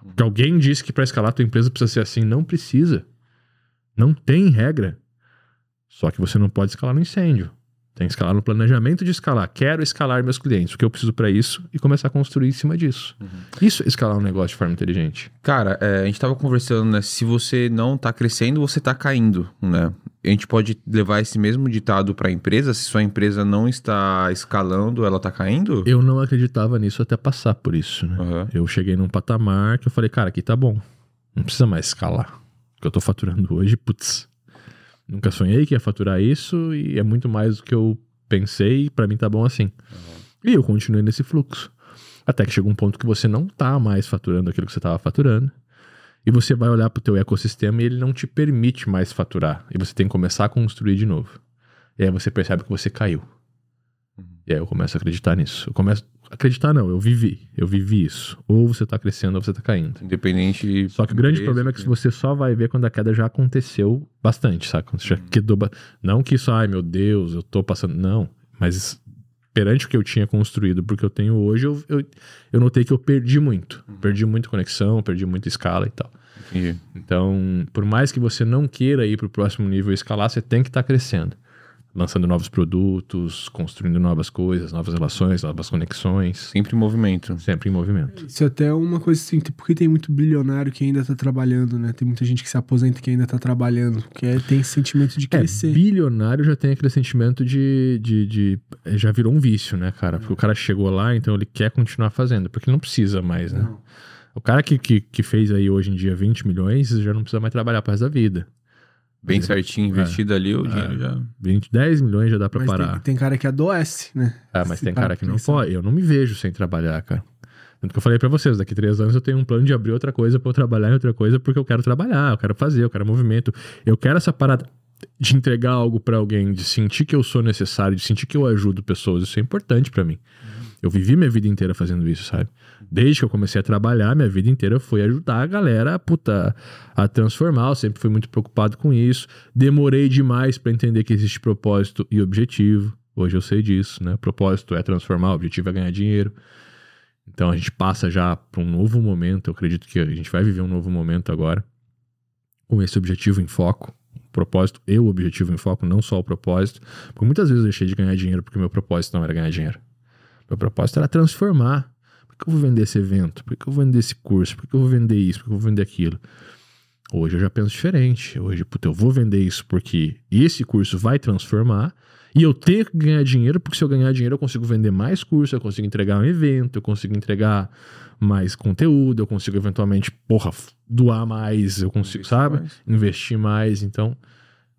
Porque alguém disse que para escalar a tua empresa precisa ser assim, não precisa. Não tem regra. Só que você não pode escalar no incêndio. Tem que escalar no planejamento de escalar. Quero escalar meus clientes, o que eu preciso para isso e começar a construir em cima disso. Uhum. Isso é escalar um negócio de forma inteligente. Cara, é, a gente estava conversando, né? Se você não está crescendo, você está caindo, né? a gente pode levar esse mesmo ditado para a empresa? Se sua empresa não está escalando, ela está caindo? Eu não acreditava nisso até passar por isso, né? Uhum. Eu cheguei num patamar que eu falei, cara, aqui tá bom. Não precisa mais escalar. O que eu tô faturando hoje, putz. Nunca sonhei que ia faturar isso e é muito mais do que eu pensei e pra mim tá bom assim. E eu continuei nesse fluxo. Até que chega um ponto que você não tá mais faturando aquilo que você tava faturando. E você vai olhar pro teu ecossistema e ele não te permite mais faturar. E você tem que começar a construir de novo. E aí você percebe que você caiu. E aí eu começo a acreditar nisso. Eu começo. Acreditar não, eu vivi. Eu vivi isso. Ou você tá crescendo ou você tá caindo. Independente. Só que o grande problema é que você só vai ver quando a queda já aconteceu bastante, sabe? Quando você já quedou. ba- Não que isso, ai meu Deus, eu tô passando. Não. Mas perante o que eu tinha construído, porque eu tenho hoje, eu, eu, eu notei que eu perdi muito. Perdi muita conexão, perdi muita escala e tal. Entendi. Então, por mais que você não queira ir para o próximo nível e escalar, você tem que estar crescendo. Lançando novos produtos, construindo novas coisas, novas relações, novas conexões. Sempre em movimento. Sempre em movimento. Isso até é uma coisa assim, tem- porque tem muito bilionário que ainda tá trabalhando, né? Tem muita gente que se aposenta que ainda tá trabalhando, que é- tem esse sentimento de É, crescer. bilionário já tem aquele sentimento de, de, de- é, Já virou um vício, né, cara? Porque o cara chegou lá, então ele quer continuar fazendo, porque ele não precisa mais, né? Não. O cara que, que, que fez aí hoje em dia 20 milhões já não precisa mais trabalhar pro resto da vida. Bem Mas- certinho, investido ali, o dinheiro já. 20, 10 milhões já dá pra Mas parar. tem, tem cara que adoece, né? Ah, mas Se tem parar cara que não pensar. pode. Eu não me vejo sem trabalhar, cara. Tanto que eu falei pra vocês, daqui três anos eu tenho um plano de abrir outra coisa pra eu trabalhar em outra coisa, porque eu quero trabalhar, eu quero fazer, eu quero movimento. Eu quero essa parada de entregar algo pra alguém, de sentir que eu sou necessário, de sentir que eu ajudo pessoas. Isso é importante pra mim. Eu vivi minha vida inteira fazendo isso, sabe? Desde que eu comecei a trabalhar, minha vida inteira foi ajudar a galera puta, a transformar. Eu sempre fui muito preocupado com isso. Demorei demais pra entender que existe propósito e objetivo. Hoje eu sei disso, né? Propósito é transformar, objetivo é ganhar dinheiro. Então a gente passa já para um novo momento. Eu acredito que a gente vai viver um novo momento agora, com esse objetivo em foco. Propósito e o objetivo em foco, não só o propósito. Porque muitas vezes eu deixei de ganhar dinheiro porque meu propósito não era ganhar dinheiro. Meu propósito era transformar. Por que eu vou vender esse evento? Por que eu vou vender esse curso? Por que eu vou vender isso? Por que eu vou vender aquilo? Hoje eu já penso diferente. Hoje, puta, eu vou vender isso porque esse curso vai transformar e eu tenho que ganhar dinheiro, porque se eu ganhar dinheiro eu consigo vender mais curso, eu consigo entregar um evento, eu consigo entregar mais conteúdo, eu consigo eventualmente, porra, doar mais, eu consigo, Investir sabe? mais. Investir mais. Então,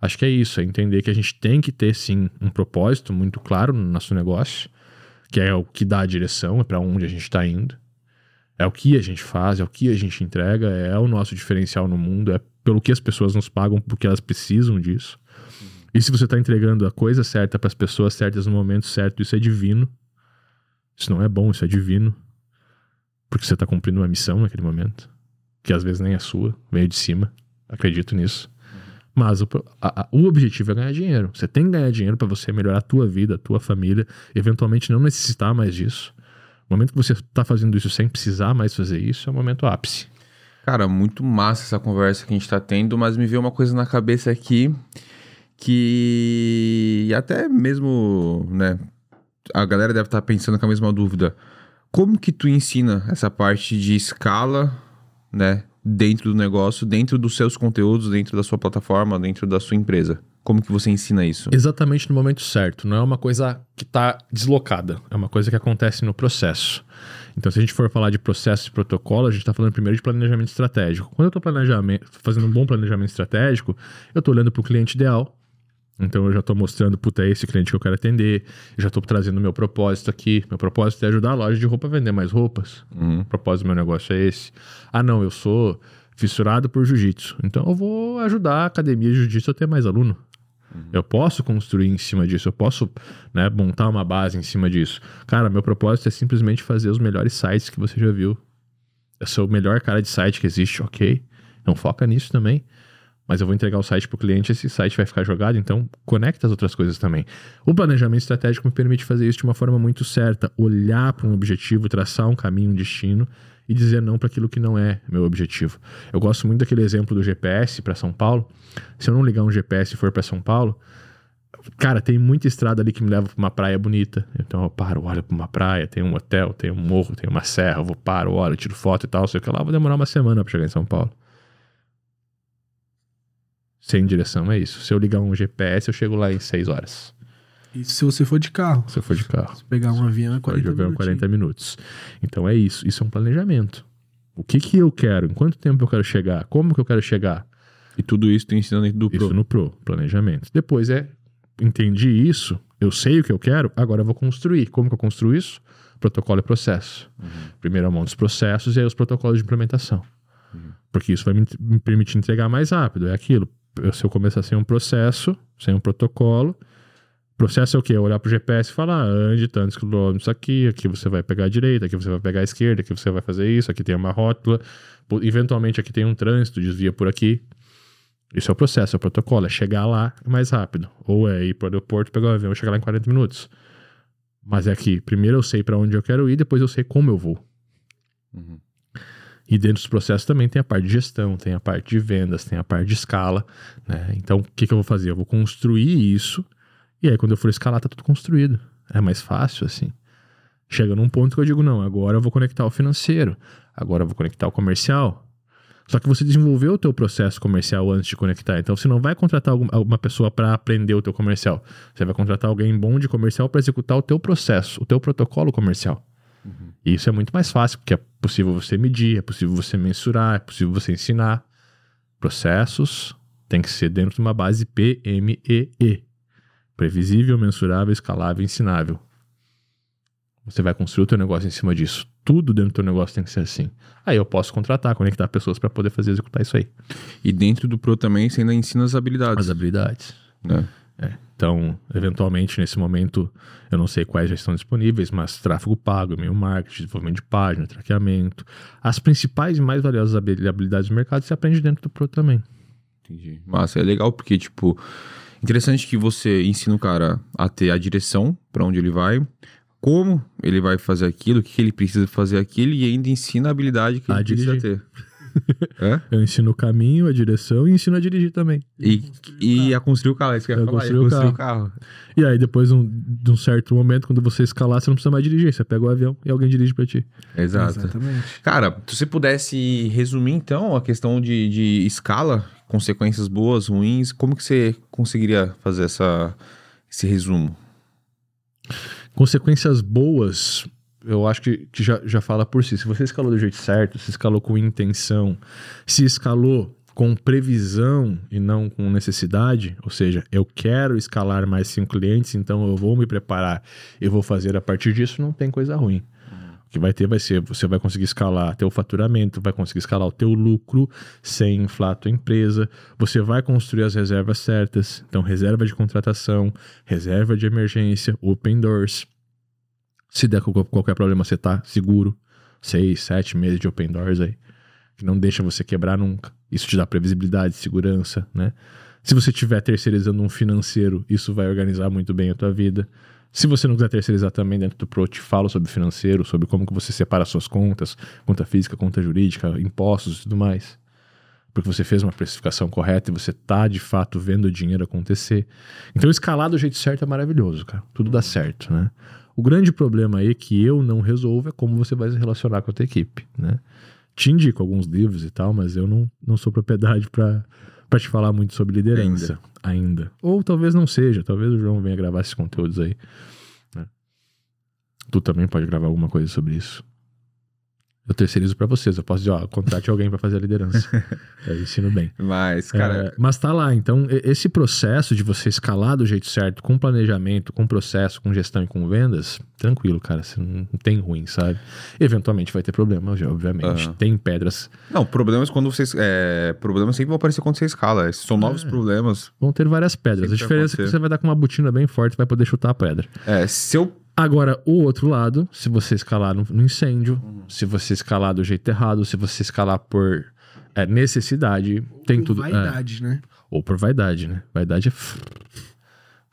acho que é isso, é entender que a gente tem que ter sim um propósito muito claro no nosso negócio, que é o que dá a direção, é para onde a gente está indo. É o que a gente faz, é o que a gente entrega, é o nosso diferencial no mundo, é pelo que as pessoas nos pagam, porque elas precisam disso. E se você está entregando a coisa certa para as pessoas certas no momento certo, isso é divino. Isso não é bom, isso é divino. Porque você está cumprindo uma missão naquele momento, que às vezes nem é sua, veio de cima. Acredito nisso. Mas o, a- o objetivo é ganhar dinheiro. Você tem que ganhar dinheiro para você melhorar a tua vida, a tua família, eventualmente não necessitar mais disso. O momento que você está fazendo isso sem precisar mais fazer isso é o momento ápice. Cara, muito massa essa conversa que a gente tá tendo, mas me veio uma coisa na cabeça aqui que até mesmo, né, a galera deve estar pensando com a mesma dúvida. Como que tu ensina essa parte de escala, né, dentro do negócio, dentro dos seus conteúdos, dentro da sua plataforma, dentro da sua empresa? Como que você ensina isso? Exatamente no momento certo. Não é uma coisa que está deslocada. É uma coisa que acontece no processo. Então, se a gente for falar de processo e protocolo, a gente está falando primeiro de planejamento estratégico. Quando eu estou fazendo um bom planejamento estratégico, eu estou olhando para o cliente ideal. Então, eu já estou mostrando, puta, é esse cliente que eu quero atender. Eu já estou trazendo meu propósito aqui. Meu propósito é ajudar a loja de roupa a vender mais roupas. Uhum. O propósito do meu negócio é esse. Ah, não, eu sou fissurado por jiu-jitsu. Então eu vou ajudar a academia de jiu-jitsu a ter mais aluno. Eu posso construir em cima disso, eu posso né, montar uma base em cima disso. Cara, meu propósito é simplesmente fazer os melhores sites que você já viu. Eu sou o melhor cara de site que existe, ok. Então foca nisso também. Mas eu vou entregar o site para o cliente, esse site vai ficar jogado, então conecta as outras coisas também. O planejamento estratégico me permite fazer isso de uma forma muito certa, olhar para um objetivo, traçar um caminho, um destino e dizer não para aquilo que não é meu objetivo. Eu gosto muito daquele exemplo do GPS para São Paulo. Se eu não ligar um GPS e for para São Paulo, cara, tem muita estrada ali que me leva para uma praia bonita. Então eu paro, olho para uma praia, tem um hotel, tem um morro, tem uma serra, eu vou paro, olho, tiro foto e tal, sei o que lá, vou demorar uma semana para chegar em São Paulo. Sem direção é isso. Se eu ligar um GPS, eu chego lá em 6 horas. Isso se você for de carro. Se eu for de carro. Se pegar um avião é 40 Pode haver minutos. 40 minutos. Então é isso. Isso é um planejamento. O que que eu quero? Em quanto tempo eu quero chegar? Como que eu quero chegar? E tudo isso tu ensina dentro do Isso Pro. no Pro, planejamento. Depois é, entendi isso, eu sei o que eu quero, agora eu vou construir. Como que eu construo isso? Protocolo e processo. Primeiro eu monto os processos e aí os protocolos de implementação. Porque isso vai me, me permitir entregar mais rápido. É aquilo. Se eu começar sem um processo, sem um protocolo, processo é o quê? É olhar pro GPS e falar, ah, ande tantos quilômetros aqui, aqui você vai pegar a direita, aqui você vai pegar a esquerda, aqui você vai fazer isso, aqui tem uma rótula, eventualmente aqui tem um trânsito, desvia por aqui. Isso é o processo, é o protocolo, é chegar lá mais rápido. Ou é ir pro aeroporto, pegar o avião e chegar lá em 40 minutos. Mas é aqui, primeiro eu sei para onde eu quero ir, depois eu sei como eu vou. Uhum. E dentro dos processos também tem a parte de gestão, tem a parte de vendas, tem a parte de escala. Né? Então, o que, que eu vou fazer? Eu vou construir isso, e aí quando eu for escalar, tá tudo construído. É mais fácil assim. Chega num ponto que eu digo, não, agora eu vou conectar o financeiro, agora eu vou conectar o comercial. Só que você desenvolveu o teu processo comercial antes de conectar. Então você não vai contratar algum- alguma pessoa para aprender o teu comercial. Você vai contratar alguém bom de comercial para executar o teu processo, o teu protocolo comercial. E isso é muito mais fácil, porque é possível você medir, é possível você mensurar, é possível você ensinar. Processos tem que ser dentro de uma base PMEE. Previsível, mensurável, escalável, ensinável. Você vai construir o teu negócio em cima disso. Tudo dentro do teu negócio tem que ser assim. Aí eu posso contratar, conectar pessoas para poder fazer executar isso aí. E dentro do Pro também você ainda ensina as habilidades. As habilidades. né? É. Então, eventualmente, nesse momento, eu não sei quais já estão disponíveis, mas tráfego pago, e-mail marketing, desenvolvimento de página, traqueamento. As principais e mais valiosas habi- habilidades do mercado você aprende dentro do Pro também. Entendi. Massa, é legal porque, tipo, interessante que você ensina o cara a ter a direção pra onde ele vai, como ele vai fazer aquilo, o que ele precisa fazer aquilo e ainda ensina a habilidade que A ele precisa dirigir. ter. é? Eu ensino o caminho, a direção e ensino a dirigir também. E, e a construir o carro, é isso que eu ia falar, e a construir o construir o carro. E aí, depois de um, de um certo momento, quando você escalar, você não precisa mais dirigir. Você pega o avião e alguém dirige pra ti. Exato. Exatamente. Cara, se você pudesse resumir então a questão de, de escala, consequências boas, ruins, como que você conseguiria fazer essa, esse resumo? Consequências boas, eu acho que, que já, já fala por si. Se você escalou do jeito certo, se escalou com intenção, se escalou com previsão e não com necessidade, ou seja, eu quero escalar mais cinco clientes, então eu vou me preparar, eu vou fazer a partir disso, não tem coisa ruim. O que vai ter vai ser, você vai conseguir escalar teu faturamento, vai conseguir escalar o teu lucro sem inflar a tua empresa, você vai construir as reservas certas, então reserva de contratação, reserva de emergência, open doors. Se der qual- qualquer problema, você tá seguro. Seis, sete meses de open doors aí. Que não deixa você quebrar nunca. Isso te dá previsibilidade, segurança, né? Se você estiver terceirizando um financeiro, isso vai organizar muito bem a tua vida. Se você não quiser terceirizar também dentro do Pro, eu te falo sobre financeiro, sobre como que você separa suas contas, conta física, conta jurídica, impostos e tudo mais. Porque você fez uma precificação correta e você tá de fato vendo o dinheiro acontecer. Então escalar do jeito certo é maravilhoso, cara. Tudo dá certo, né? O grande problema aí que eu não resolvo é como você vai se relacionar com a tua equipe, né? Te indico alguns livros e tal, mas eu não, não sou propriedade para para te falar muito sobre liderança ainda. Ou talvez não seja, talvez o João venha gravar esses conteúdos aí. né? Tu também pode gravar alguma coisa sobre isso. Eu terceirizo para vocês, eu posso dizer, ó, contrate alguém para fazer a liderança. eu ensino bem. Mas, cara, É, mas tá lá, então esse processo de você escalar do jeito certo, com planejamento, com processo, com gestão e com vendas, tranquilo, cara, você não tem ruim, sabe? Eventualmente vai ter problema, já, obviamente. Aham. Tem pedras, não, problemas quando vocês. É, problemas sempre vão aparecer quando você escala. São novos problemas. vão ter várias pedras. Sempre a diferença é que você vai dar com uma botina bem forte e vai poder chutar a pedra. É, se eu. Agora, o outro lado, se você escalar no, no incêndio, Uhum. se você escalar do jeito errado, se você escalar por é, necessidade, tem Com tudo. é. Vaidade, né? Ou por vaidade, né? Vaidade é.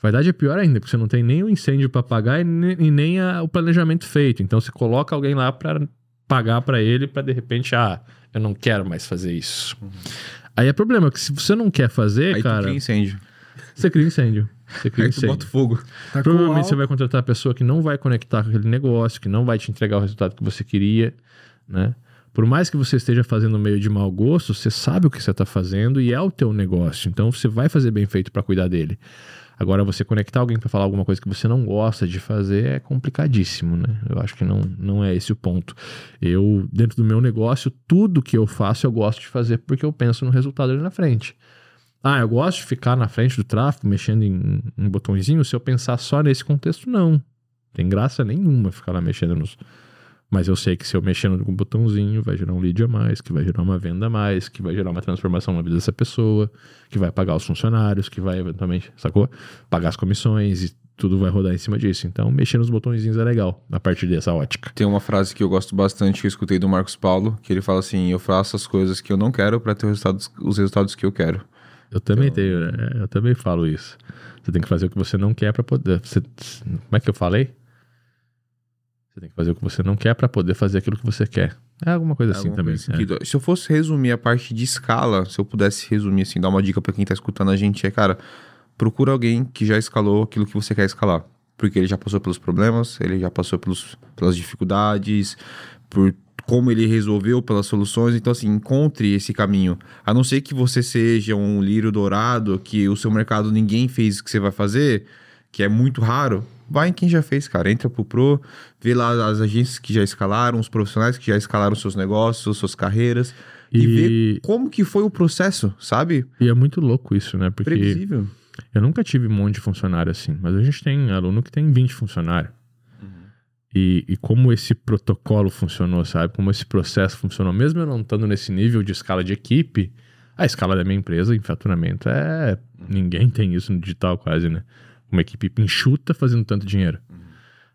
Vaidade é pior ainda, porque você não tem nem o incêndio pra pagar e ne- e nem a- o planejamento feito. Então você coloca alguém lá pra pagar pra ele pra de repente, ah, eu não quero mais fazer isso. Aí é problema, que se você não quer fazer, Aí tu cara, cria incênio. você cria incêndio. Você cria Aí tu incêndio. bota fogo. Tá Provavelmente você vai contratar a pessoa que não vai conectar com aquele negócio, que não vai te entregar o resultado que você queria, né? Por mais que você esteja fazendo meio de mau gosto, você sabe o que você está fazendo e é o teu negócio. Então você vai fazer bem feito para cuidar dele. Agora, você conectar alguém para falar alguma coisa que você não gosta de fazer é complicadíssimo, né? Eu acho que não, não é esse o ponto. Eu, dentro do meu negócio, tudo que eu faço eu gosto de fazer porque eu penso no resultado ali na frente. Ah, eu gosto de ficar na frente do tráfego, mexendo em um botãozinho. Se eu pensar só nesse contexto, não. Tem graça nenhuma ficar lá mexendo nos, mas eu sei que se eu mexer no botãozinho, vai gerar um lead a mais, que vai gerar uma venda a mais, que vai gerar uma transformação na vida dessa pessoa, que vai pagar os funcionários, que vai eventualmente, sacou? Pagar as comissões e tudo vai rodar em cima disso. Então, mexer nos botõezinhos é legal, a partir dessa ótica. Tem uma frase que eu gosto bastante, que eu escutei do Marcos Paulo, que ele fala assim: Eu faço as coisas que eu não quero para ter os resultados, os resultados que eu quero. Eu também então... tenho, né? eu também falo isso. Você tem que fazer o que você não quer para poder. Você... Como é que eu falei? Você tem que fazer o que você não quer para poder fazer aquilo que você quer. É alguma coisa é assim também. É. Se eu fosse resumir a parte de escala, se eu pudesse resumir assim, dar uma dica para quem tá escutando a gente, é, cara, procura alguém que já escalou aquilo que você quer escalar. Porque ele já passou pelos problemas, ele já passou pelos, pelas dificuldades, por como ele resolveu, pelas soluções. Então, assim, encontre esse caminho. A não ser que você seja um lírio dourado, que o seu mercado ninguém fez o que você vai fazer, que é muito raro, vai em quem já fez, cara. Entra pro Pro, vê lá as agências que já escalaram, os profissionais que já escalaram seus negócios, suas carreiras. E, e vê como que foi o processo, sabe? E é muito louco isso, né? Porque Previsível. Eu nunca tive um monte de funcionário assim, mas a gente tem aluno que tem 20 funcionários. E, e, como esse protocolo funcionou, sabe? Como esse processo funcionou, mesmo eu não estando nesse nível de escala de equipe, a escala da minha empresa em faturamento é. Ninguém tem isso no digital quase, né? uma equipe enxuta fazendo tanto dinheiro.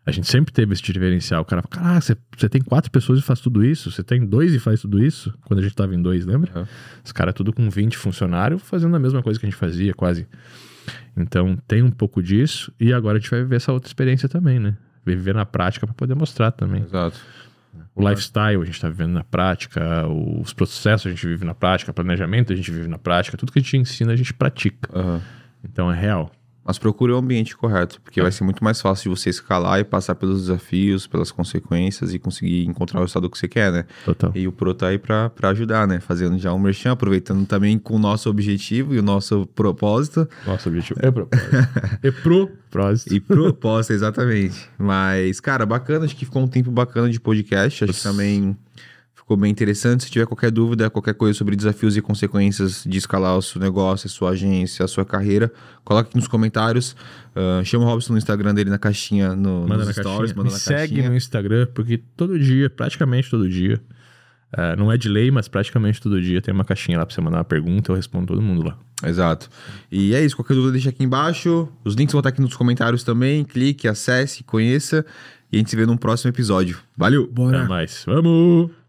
A gente sempre teve esse diferencial. O cara fala, caraca, você, você tem quatro pessoas e faz tudo isso? Você tem dois e faz tudo isso? Quando a gente tava em dois, lembra? Uhum. Os caras tudo com 20 funcionários fazendo a mesma coisa que a gente fazia, quase. Então tem um pouco disso. E agora a gente vai viver essa outra experiência também, né? Viver na prática para poder mostrar também. Exato. O lifestyle a gente está vivendo na prática, os processos a gente vive na prática, planejamento a gente vive na prática, tudo que a gente ensina a gente pratica. Uhum. Então é real. Mas procure o ambiente correto, porque vai ser muito mais fácil de você escalar e passar pelos desafios, pelas consequências e conseguir encontrar o estado que você quer, né? Total. E o Pro tá aí pra, pra ajudar, né? Fazendo já um merchan, aproveitando também com o nosso objetivo e o nosso propósito. Nosso objetivo é propósito. é propósito. E propósito, exatamente. Mas, cara, bacana, acho que ficou um tempo bacana de podcast. Acho que também Ficou bem interessante. Se tiver qualquer dúvida, qualquer coisa sobre desafios e consequências de escalar o seu negócio, a sua agência, a sua carreira, coloque aqui nos comentários. Uh, chama o Robson no Instagram dele na caixinha, no, manda nos na stories, caixinha. manda Me na segue caixinha. no Instagram, porque todo dia, praticamente todo dia, uh, não é de lei, mas praticamente todo dia tem uma caixinha lá pra você mandar uma pergunta, eu respondo todo mundo lá. Exato. E é isso, qualquer dúvida deixa aqui embaixo. Os links vão estar aqui nos comentários também. Clique, acesse, conheça. E a gente se vê num próximo episódio. Valeu! Bora! Até mais. Vamos!